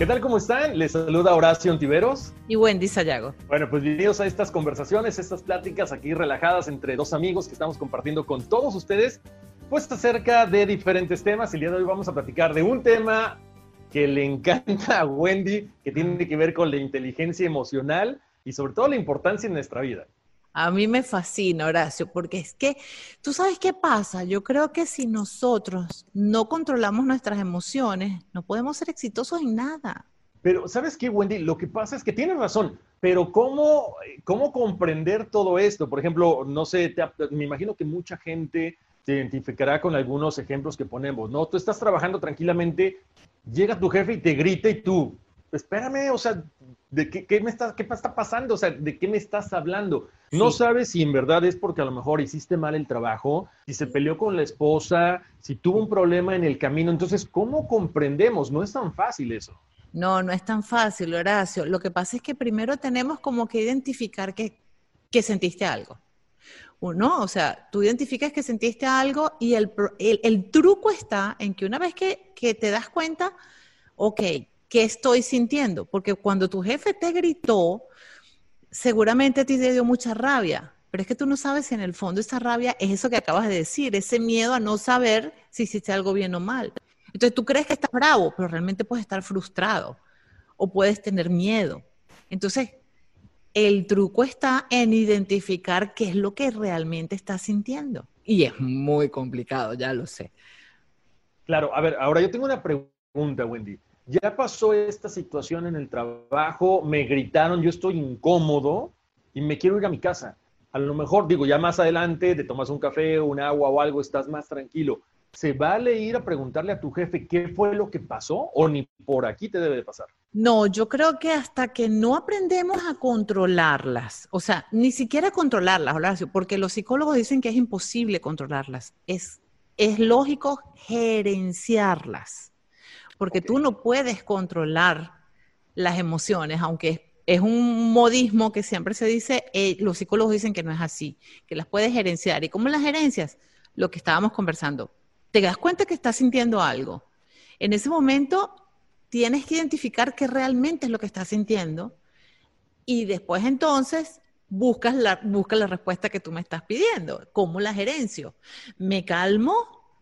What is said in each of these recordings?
¿Qué tal? ¿Cómo están? Les saluda Horacio Ontiveros. Y Wendy Sayago. Bueno, pues bienvenidos a estas conversaciones, estas pláticas aquí relajadas entre dos amigos que estamos compartiendo con todos ustedes, pues acerca de diferentes temas. El día de hoy vamos a platicar de un tema que le encanta a Wendy, que tiene que ver con la inteligencia emocional y sobre todo la importancia en nuestra vida. A mí me fascina, Horacio, porque es que, ¿tú sabes qué pasa? Yo creo que si nosotros no controlamos nuestras emociones, no podemos ser exitosos en nada. Pero, ¿sabes qué, Wendy? Lo que pasa es que tienes razón, pero ¿cómo, cómo comprender todo esto? Por ejemplo, no sé, me imagino que mucha gente se identificará con algunos ejemplos que ponemos, ¿no? Tú estás trabajando tranquilamente, llega tu jefe y te grita y tú, espérame, o sea, ¿de qué, me está, qué está pasando? O sea, ¿de qué me estás hablando? No sabes si en verdad es porque a lo mejor hiciste mal el trabajo, si se peleó con la esposa, si tuvo un problema en el camino. Entonces, ¿cómo comprendemos? No es tan fácil eso. No, no es tan fácil, Horacio. Lo que pasa es que primero tenemos como que identificar que, que sentiste algo. ¿no? O sea, tú identificas que sentiste algo y el, el, truco está en que una vez que, que, te das cuenta, ok, ¿qué estoy sintiendo? Porque cuando tu jefe te gritó, seguramente a ti te dio mucha rabia, pero es que tú no sabes si en el fondo esa rabia es eso que acabas de decir, ese miedo a no saber si hiciste algo bien o mal. Entonces tú crees que estás bravo, pero realmente puedes estar frustrado o puedes tener miedo. Entonces, el truco está en identificar qué es lo que realmente estás sintiendo. Y es muy complicado, ya lo sé. Claro, a ver, ahora yo tengo una pregunta, Wendy ya pasó esta situación en el trabajo, me gritaron, yo estoy incómodo y me quiero ir a mi casa. A lo mejor, digo, ya más adelante te tomas un café, un agua o algo, estás más tranquilo. ¿Se vale ir a preguntarle a tu jefe qué fue lo que pasó o ni por aquí te debe de pasar? No, yo creo que hasta que no aprendemos a controlarlas, o sea, ni siquiera controlarlas, Horacio, porque los psicólogos dicen que es imposible controlarlas. Es, es lógico gerenciarlas porque tú no puedes controlar las emociones, aunque es un modismo que siempre se dice, eh, los psicólogos dicen que no es así, que las puedes gerenciar. ¿Y cómo las gerencias? Lo que estábamos conversando. Te das cuenta que estás sintiendo algo. En ese momento tienes que identificar qué realmente es lo que estás sintiendo y después entonces buscas la, buscas la respuesta que tú me estás pidiendo. ¿Cómo la gerencio? ¿Me calmo?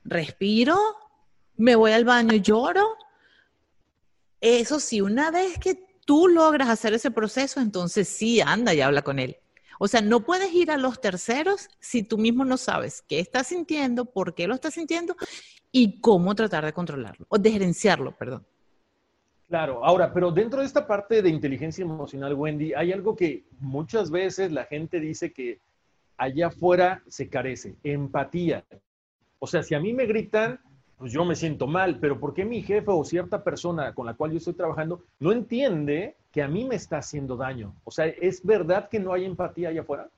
¿Respiro? ¿Me voy al baño y lloro? Eso sí, una vez que tú logras hacer ese proceso, entonces sí, anda y habla con él. O sea, no puedes ir a los terceros si tú mismo no sabes qué estás sintiendo, por qué lo estás sintiendo y cómo tratar de controlarlo o de gerenciarlo, perdón. Claro, ahora, pero dentro de esta parte de inteligencia emocional, Wendy, hay algo que muchas veces la gente dice que allá afuera se carece, empatía. O sea, si a mí me gritan, pues yo me siento mal, pero ¿por qué mi jefe o cierta persona con la cual yo estoy trabajando no entiende que a mí me está haciendo daño? O sea, ¿es verdad que no hay empatía allá afuera?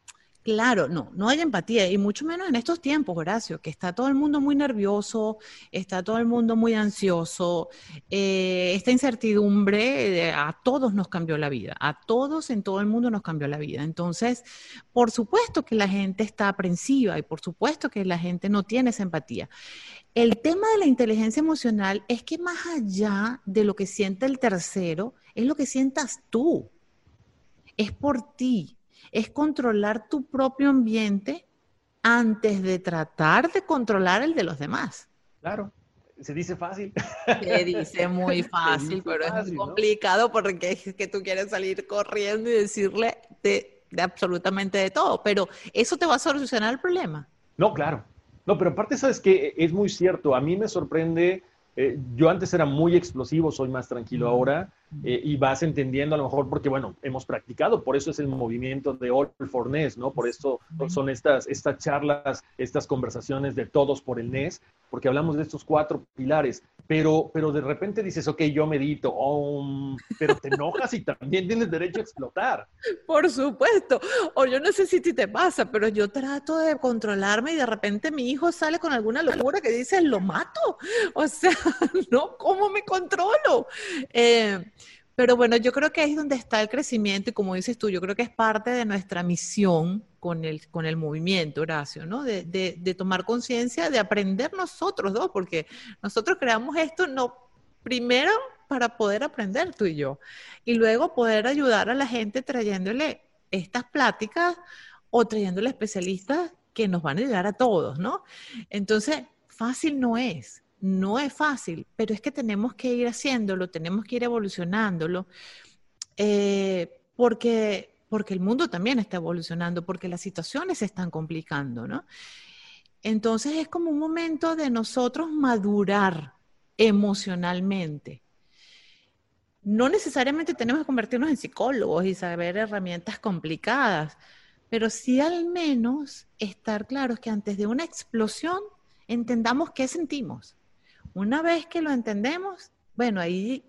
Claro, no, no hay empatía y mucho menos en estos tiempos, Horacio, que está todo el mundo muy nervioso, está todo el mundo muy ansioso, eh, esta incertidumbre a todos nos cambió la vida, a todos en todo el mundo nos cambió la vida. Entonces, por supuesto que la gente está aprensiva y por supuesto que la gente no tiene esa empatía. El tema de la inteligencia emocional es que más allá de lo que siente el tercero, es lo que sientas tú, es por ti es controlar tu propio ambiente antes de tratar de controlar el de los demás. Claro, se dice fácil. Se dice muy fácil, pero es muy complicado porque es que tú quieres salir corriendo y decirle de, absolutamente de todo, pero eso te va a solucionar el problema. No, claro. No, pero aparte, sabes que es muy cierto. A mí me sorprende eh, yo antes era muy explosivo, soy más tranquilo ahora eh, y vas entendiendo a lo mejor porque, bueno, hemos practicado, por eso es el movimiento de All for NES, ¿no? Por eso son estas, estas charlas, estas conversaciones de todos por el NES, porque hablamos de estos cuatro pilares, pero, pero de repente dices, ok, yo medito, pero te enojas y también tienes derecho a explotar. Por supuesto, o yo no sé si te pasa, pero yo trato de controlarme y de repente mi hijo sale con alguna locura que dice, lo mato, o sea, ¿no? ¿Cómo me controlo? Eh, pero bueno, yo creo que es donde está el crecimiento y como dices tú, yo creo que es parte de nuestra misión con el, con el movimiento, Horacio, ¿no? De, de, tomar conciencia, de aprender nosotros dos, porque nosotros creamos esto no primero para poder aprender tú y yo, y luego poder ayudar a la gente trayéndole estas pláticas o trayéndole especialistas que nos van a ayudar a todos, ¿no? Entonces, fácil no es. No es fácil, pero es que tenemos que ir haciéndolo, tenemos que ir evolucionándolo, eh, porque, porque el mundo también está evolucionando, porque las situaciones se están complicando, ¿no? Entonces es como un momento de nosotros madurar emocionalmente. No necesariamente tenemos que convertirnos en psicólogos y saber herramientas complicadas, pero sí al menos estar claros que antes de una explosión entendamos qué sentimos. Una vez que lo entendemos, bueno, ahí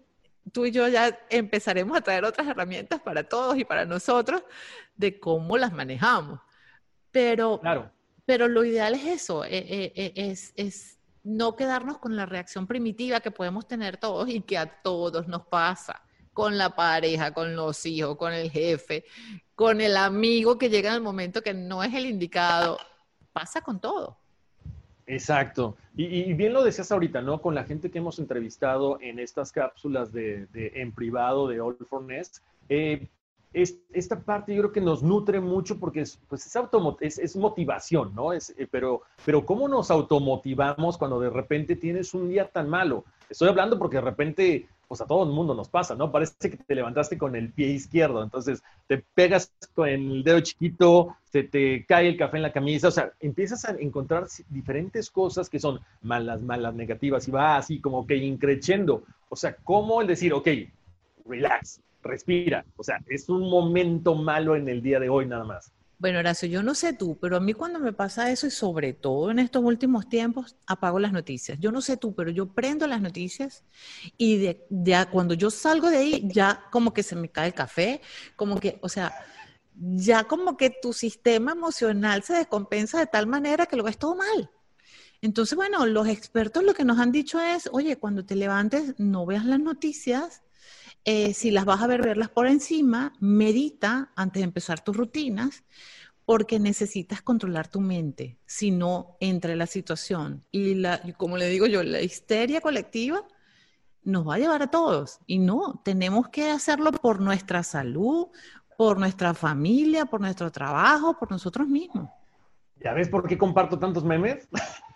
tú y yo ya empezaremos a traer otras herramientas para todos y para nosotros de cómo las manejamos. Pero, claro. pero lo ideal es eso, e, e, e, es, es no quedarnos con la reacción primitiva que podemos tener todos y que a todos nos pasa, con la pareja, con los hijos, con el jefe, con el amigo que llega en el momento que no es el indicado. Pasa con todo. Exacto. Y, bien lo decías ahorita, ¿no? Con la gente que hemos entrevistado en estas cápsulas de, en privado de All for Nest, eh, esta parte yo creo que nos nutre mucho porque es, pues es, es, motivación, ¿no? Es, eh, pero, pero ¿cómo nos automotivamos cuando de repente tienes un día tan malo? Estoy hablando porque de repente pues a todo el mundo nos pasa, ¿no? Parece que te levantaste con el pie izquierdo, entonces te pegas con el dedo chiquito, se te cae el café en la camisa, o sea, empiezas a encontrar diferentes cosas que son malas, malas, negativas, y va así como que increchendo. O sea, ¿cómo el decir, ok, relax, respira? O sea, es un momento malo en el día de hoy nada más. Bueno, Horacio, yo no sé tú, pero a mí cuando me pasa eso y sobre todo en estos últimos tiempos, apago las noticias. Yo no sé tú, pero yo prendo las noticias y de, cuando yo salgo de ahí ya como que se me cae el café, como que, o sea, ya como que tu sistema emocional se descompensa de tal manera que lo ves todo mal. Entonces, bueno, los expertos lo que nos han dicho es, oye, cuando te levantes, no veas las noticias, eh, si las vas a ver, verlas por encima, medita antes de empezar tus rutinas, porque necesitas controlar tu mente, si no entre la situación. Y la, como le digo yo, la histeria colectiva nos va a llevar a todos. Y no, tenemos que hacerlo por nuestra salud, por nuestra familia, por nuestro trabajo, por nosotros mismos. ¿Ya ves por qué comparto tantos memes?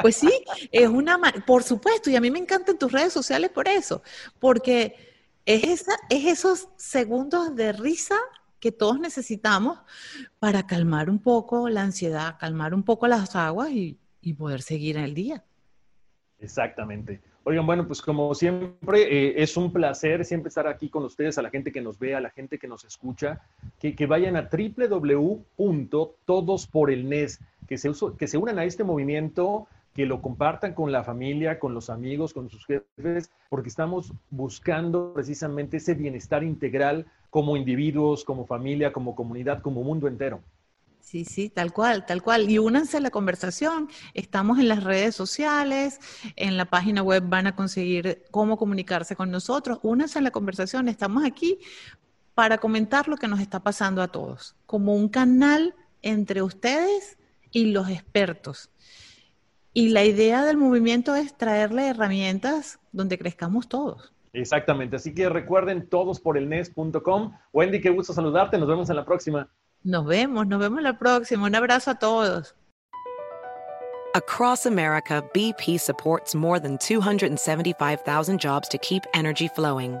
Pues sí, es una, por supuesto, y a mí me encantan tus redes sociales por eso, porque es, esos segundos de risa que todos necesitamos para calmar un poco la ansiedad, calmar un poco las aguas y, poder seguir en el día. Exactamente. Oigan, bueno, pues como siempre, eh, es un placer siempre estar aquí con ustedes, a la gente que nos ve, a la gente que nos escucha, que, vayan a www.todosporelnes, que se, que se unan a este movimiento que lo compartan con la familia, con los amigos, con sus jefes, porque estamos buscando precisamente ese bienestar integral como individuos, como familia, como comunidad, como mundo entero. Sí, sí, tal cual, tal cual. Y únanse a la conversación. Estamos en las redes sociales, en la página web van a conseguir cómo comunicarse con nosotros. Únanse a la conversación. Estamos aquí para comentar lo que nos está pasando a todos, como un canal entre ustedes y los expertos. Y la idea del movimiento es traerle herramientas donde crezcamos todos. Exactamente, así que recuerden todos por el nes.com. Wendy, qué gusto saludarte, nos vemos en la próxima. Nos vemos, nos vemos en la próxima. Un abrazo a todos. Across America, BP supports more than 275,000 jobs to keep energy flowing.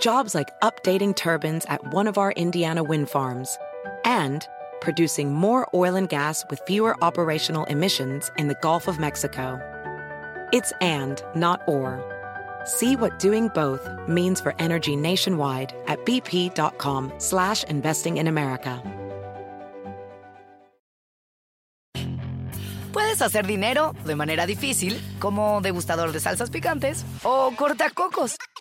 Jobs like updating turbines at one of our Indiana wind farms and producing more oil and gas with fewer operational emissions in the Gulf of Mexico. It's and, not or. See what doing both means for energy nationwide at bp.com slash investing in America. Puedes hacer dinero de manera difícil, como degustador de salsas picantes, o cortacocos,